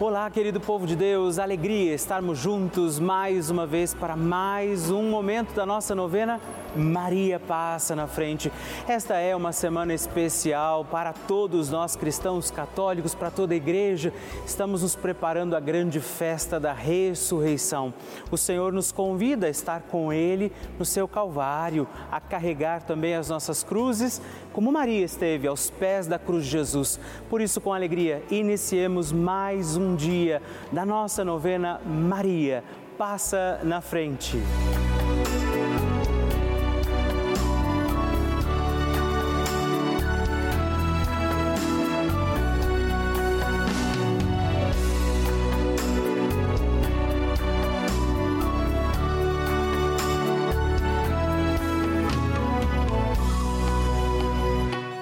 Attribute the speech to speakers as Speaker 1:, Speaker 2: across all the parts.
Speaker 1: Olá, querido povo de Deus, alegria estarmos juntos mais uma vez para mais um momento da nossa novena. Maria passa na frente. Esta é uma semana especial para todos nós cristãos católicos, para toda a igreja. Estamos nos preparando a grande festa da ressurreição. O Senhor nos convida a estar com Ele no seu Calvário, a carregar também as nossas cruzes, como Maria esteve aos pés da cruz de Jesus. Por isso, com alegria, iniciemos mais um dia da nossa novena Maria. Passa na frente.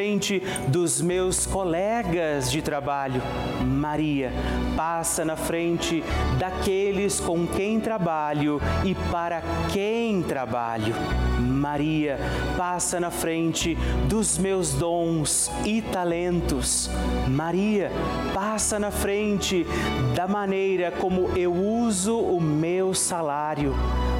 Speaker 1: frente dos meus colegas de trabalho. Maria, passa na frente daqueles com quem trabalho e para quem trabalho. Maria, passa na frente dos meus dons e talentos. Maria, passa na frente da maneira como eu uso o meu salário.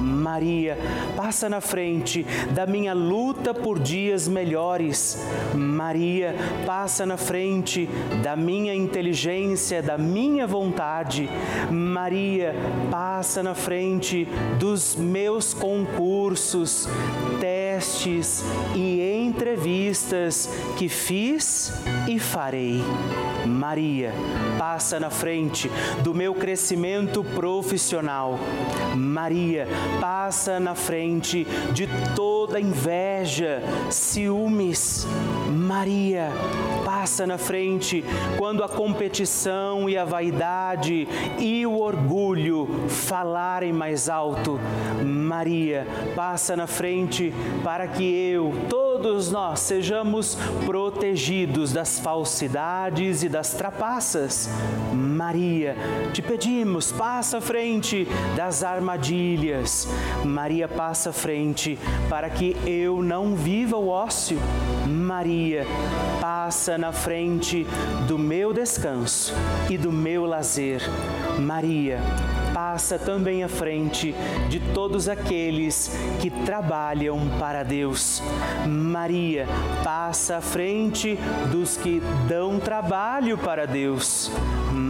Speaker 1: Maria, passa na frente da minha luta por dias melhores. Maria, passa na frente da minha inteligência, da minha vontade. Maria, passa na frente dos meus concursos, testes testes e entrevistas que fiz e farei. Maria, passa na frente do meu crescimento profissional. Maria, passa na frente de toda inveja, ciúmes. Maria, passa na frente quando a competição e a vaidade e o orgulho falarem mais alto. Maria, passa na frente para que eu, todos nós, sejamos protegidos das falsidades e das trapaças. Maria, te pedimos, passa à frente das armadilhas. Maria, passa à frente para que eu não viva o ócio. Maria, passa na frente do meu descanso e do meu lazer. Maria, passa também à frente de todos aqueles que trabalham para Deus. Maria passa à frente dos que dão trabalho para Deus.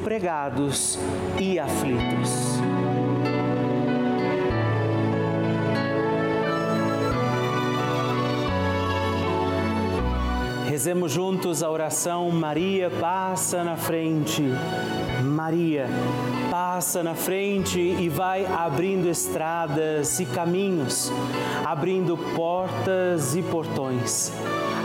Speaker 1: desempregados e aflitos. Rezemos juntos a oração Maria passa na frente. Maria passa na frente e vai abrindo estradas e caminhos, abrindo portas e portões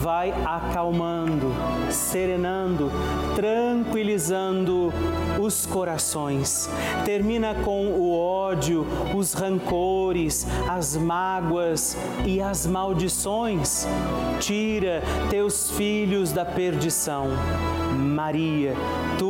Speaker 1: vai acalmando, serenando, tranquilizando os corações. Termina com o ódio, os rancores, as mágoas e as maldições. Tira teus filhos da perdição. Maria, tu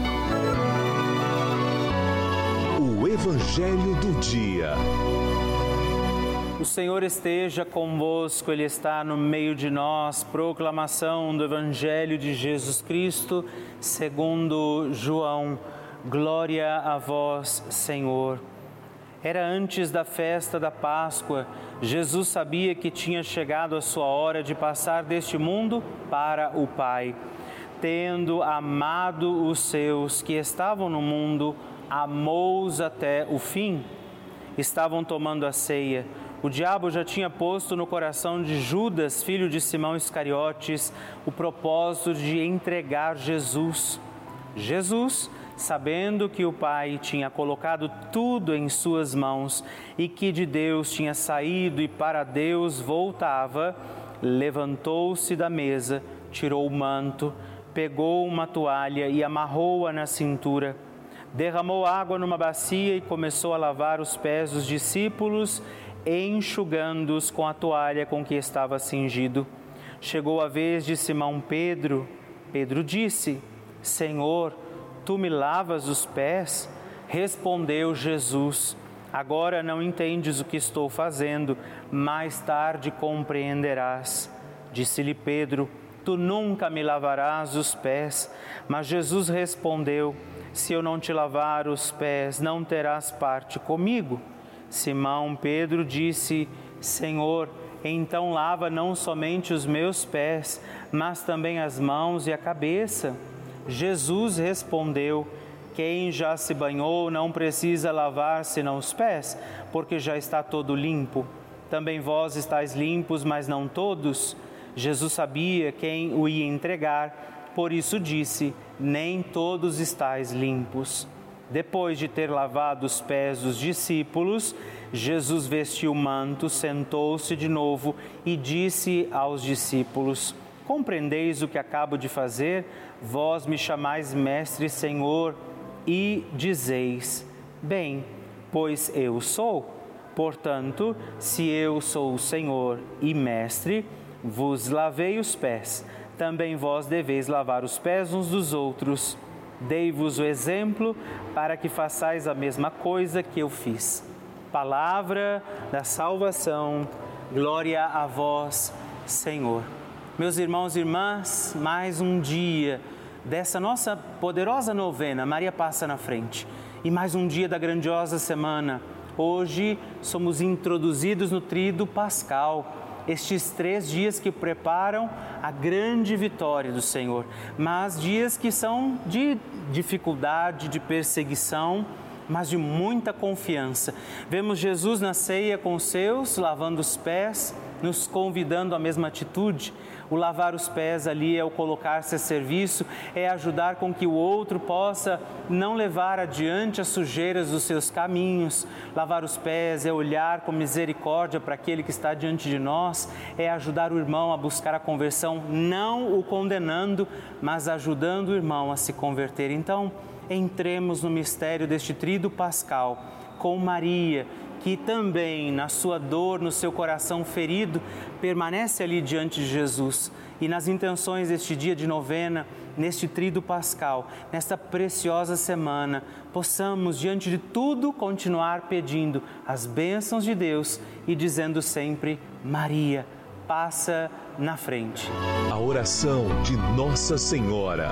Speaker 2: Evangelho do Dia.
Speaker 1: O Senhor esteja convosco, Ele está no meio de nós. Proclamação do Evangelho de Jesus Cristo, segundo João. Glória a vós, Senhor. Era antes da festa da Páscoa. Jesus sabia que tinha chegado a sua hora de passar deste mundo para o Pai. Tendo amado os seus que estavam no mundo, amou-os até o fim. Estavam tomando a ceia o diabo já tinha posto no coração de Judas, filho de Simão Iscariotes, o propósito de entregar Jesus. Jesus, sabendo que o Pai tinha colocado tudo em suas mãos e que de Deus tinha saído e para Deus voltava, levantou-se da mesa, tirou o manto, pegou uma toalha e amarrou-a na cintura. Derramou água numa bacia e começou a lavar os pés dos discípulos enxugando-os com a toalha com que estava cingido. Chegou a vez de Simão Pedro. Pedro disse: Senhor, tu me lavas os pés? Respondeu Jesus: Agora não entendes o que estou fazendo, mais tarde compreenderás. Disse-lhe Pedro: Tu nunca me lavarás os pés. Mas Jesus respondeu: Se eu não te lavar os pés, não terás parte comigo. Simão Pedro disse: Senhor, então lava não somente os meus pés, mas também as mãos e a cabeça. Jesus respondeu: quem já se banhou não precisa lavar senão os pés, porque já está todo limpo. Também vós estáis limpos, mas não todos. Jesus sabia quem o ia entregar, por isso disse: Nem todos estáis limpos. Depois de ter lavado os pés dos discípulos, Jesus vestiu o manto, sentou-se de novo e disse aos discípulos: Compreendeis o que acabo de fazer? Vós me chamais Mestre e Senhor e dizeis: Bem, pois eu sou. Portanto, se eu sou o Senhor e Mestre, vos lavei os pés, também vós deveis lavar os pés uns dos outros. Dei-vos o exemplo para que façais a mesma coisa que eu fiz. Palavra da salvação, glória a vós, Senhor. Meus irmãos e irmãs, mais um dia dessa nossa poderosa novena, Maria Passa na Frente. E mais um dia da grandiosa semana. Hoje somos introduzidos no Tríduo Pascal, estes três dias que preparam a grande vitória do Senhor, mas dias que são de dificuldade, de perseguição, mas de muita confiança. Vemos Jesus na ceia com os seus, lavando os pés, nos convidando à mesma atitude. O lavar os pés ali é o colocar-se a serviço, é ajudar com que o outro possa não levar adiante as sujeiras dos seus caminhos. Lavar os pés é olhar com misericórdia para aquele que está diante de nós, é ajudar o irmão a buscar a conversão, não o condenando, mas ajudando o irmão a se converter. Então, entremos no mistério deste trido pascal com Maria, que também, na sua dor, no seu coração ferido, permanece ali diante de Jesus. E nas intenções deste dia de novena, neste trido pascal, nesta preciosa semana, possamos, diante de tudo, continuar pedindo as bênçãos de Deus e dizendo sempre: Maria, passa na frente.
Speaker 2: A oração de Nossa Senhora.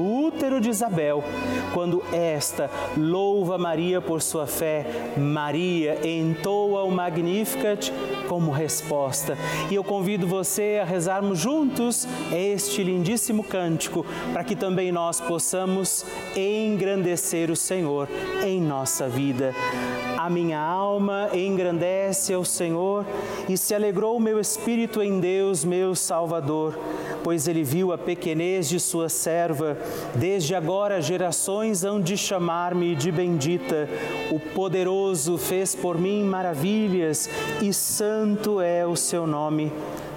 Speaker 1: útero de Isabel. Quando esta louva Maria por sua fé, Maria entoa o Magnificat como resposta. E eu convido você a rezarmos juntos este lindíssimo cântico, para que também nós possamos engrandecer o Senhor em nossa vida. A minha alma engrandece ao Senhor e se alegrou o meu espírito em Deus, meu Salvador pois ele viu a pequenez de sua serva. Desde agora gerações hão de chamar-me de bendita. O poderoso fez por mim maravilhas e santo é o seu nome.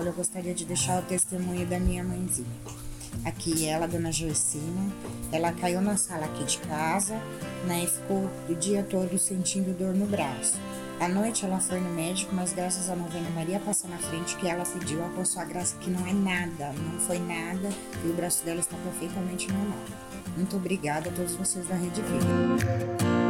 Speaker 3: Olha, eu gostaria de deixar o testemunho da minha mãezinha. Aqui ela, dona Joicina, ela caiu na sala aqui de casa, né, e ficou o dia todo sentindo dor no braço. À noite ela foi no médico, mas graças à novena Maria passar na frente que ela pediu a sua graça que não é nada, não foi nada e o braço dela está perfeitamente normal. Muito obrigada a todos vocês da Rede Vida.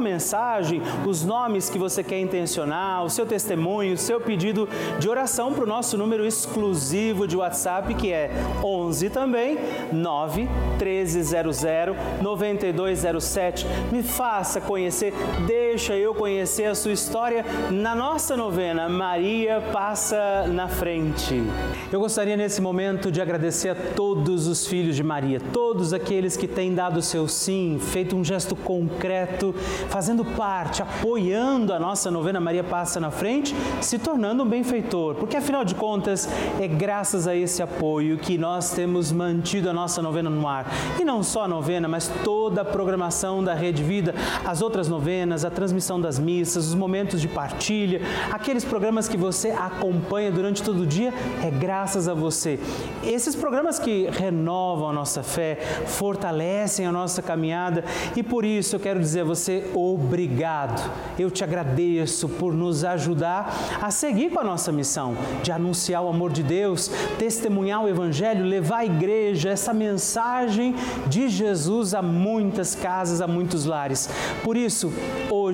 Speaker 1: mensagem, os nomes que você quer intencionar, o seu testemunho, o seu pedido de oração para o nosso número exclusivo de WhatsApp, que é 11 também 9 1300 9207. Me faça conhecer, deixa eu conhecer a sua história na nossa novena Maria Passa na Frente. Eu gostaria nesse momento de agradecer a todos os filhos de Maria, todos aqueles que têm dado o seu sim, feito um gesto concreto fazendo parte, apoiando a nossa novena Maria Passa na Frente, se tornando um benfeitor, porque afinal de contas é graças a esse apoio que nós temos mantido a nossa novena no ar. E não só a novena, mas toda a programação da Rede Vida, as outras novenas, a transmissão das missas, os momentos de partilha, aqueles programas que você acompanha durante todo o dia, é graças a você. Esses programas que renovam a nossa fé, fortalecem a nossa caminhada e por isso eu quero dizer a você, obrigado. Eu te agradeço por nos ajudar a seguir com a nossa missão de anunciar o amor de Deus, testemunhar o Evangelho, levar à igreja essa mensagem de Jesus a muitas casas, a muitos lares. Por isso, hoje,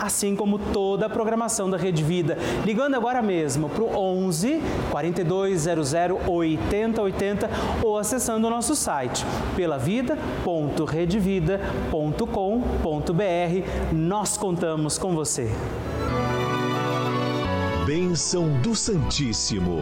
Speaker 1: assim como toda a programação da Rede Vida. Ligando agora mesmo para o 11 4200 8080 ou acessando o nosso site pelavida.redevida.com.br nós contamos com você.
Speaker 2: Bênção do Santíssimo.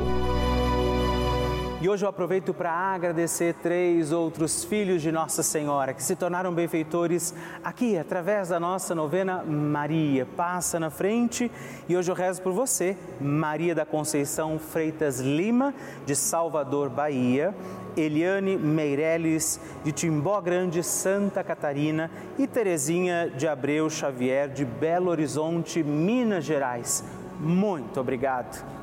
Speaker 1: E hoje eu aproveito para agradecer três outros filhos de Nossa Senhora que se tornaram benfeitores aqui através da nossa novena Maria. Passa na frente e hoje eu rezo por você, Maria da Conceição Freitas Lima, de Salvador, Bahia. Eliane Meireles, de Timbó Grande, Santa Catarina, e Terezinha de Abreu Xavier, de Belo Horizonte, Minas Gerais. Muito obrigado.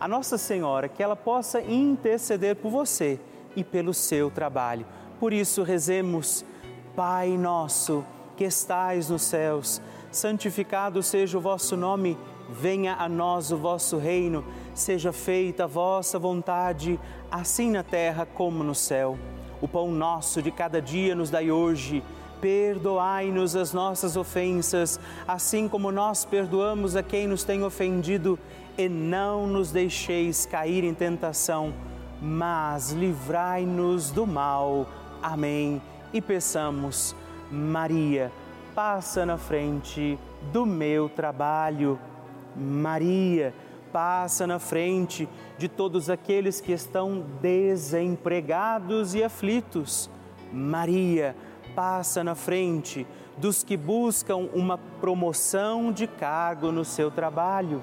Speaker 1: a Nossa Senhora que ela possa interceder por você e pelo seu trabalho. Por isso, rezemos, Pai nosso que estais nos céus, santificado seja o vosso nome, venha a nós o vosso reino, seja feita a vossa vontade, assim na terra como no céu. O pão nosso de cada dia nos dai hoje. Perdoai-nos as nossas ofensas, assim como nós perdoamos a quem nos tem ofendido e não nos deixeis cair em tentação, mas livrai-nos do mal. Amém. E peçamos, Maria, passa na frente do meu trabalho. Maria, passa na frente de todos aqueles que estão desempregados e aflitos. Maria, passa na frente dos que buscam uma promoção de cargo no seu trabalho.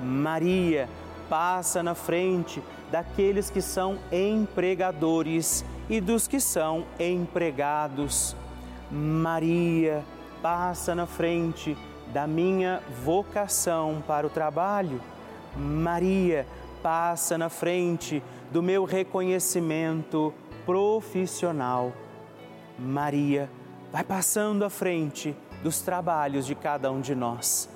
Speaker 1: Maria passa na frente daqueles que são empregadores e dos que são empregados. Maria passa na frente da minha vocação para o trabalho. Maria passa na frente do meu reconhecimento profissional. Maria vai passando à frente dos trabalhos de cada um de nós.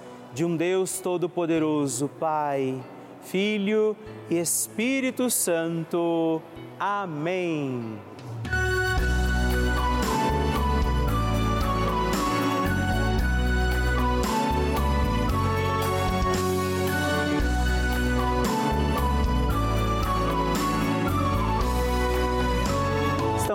Speaker 1: de um Deus Todo-Poderoso, Pai, Filho e Espírito Santo. Amém.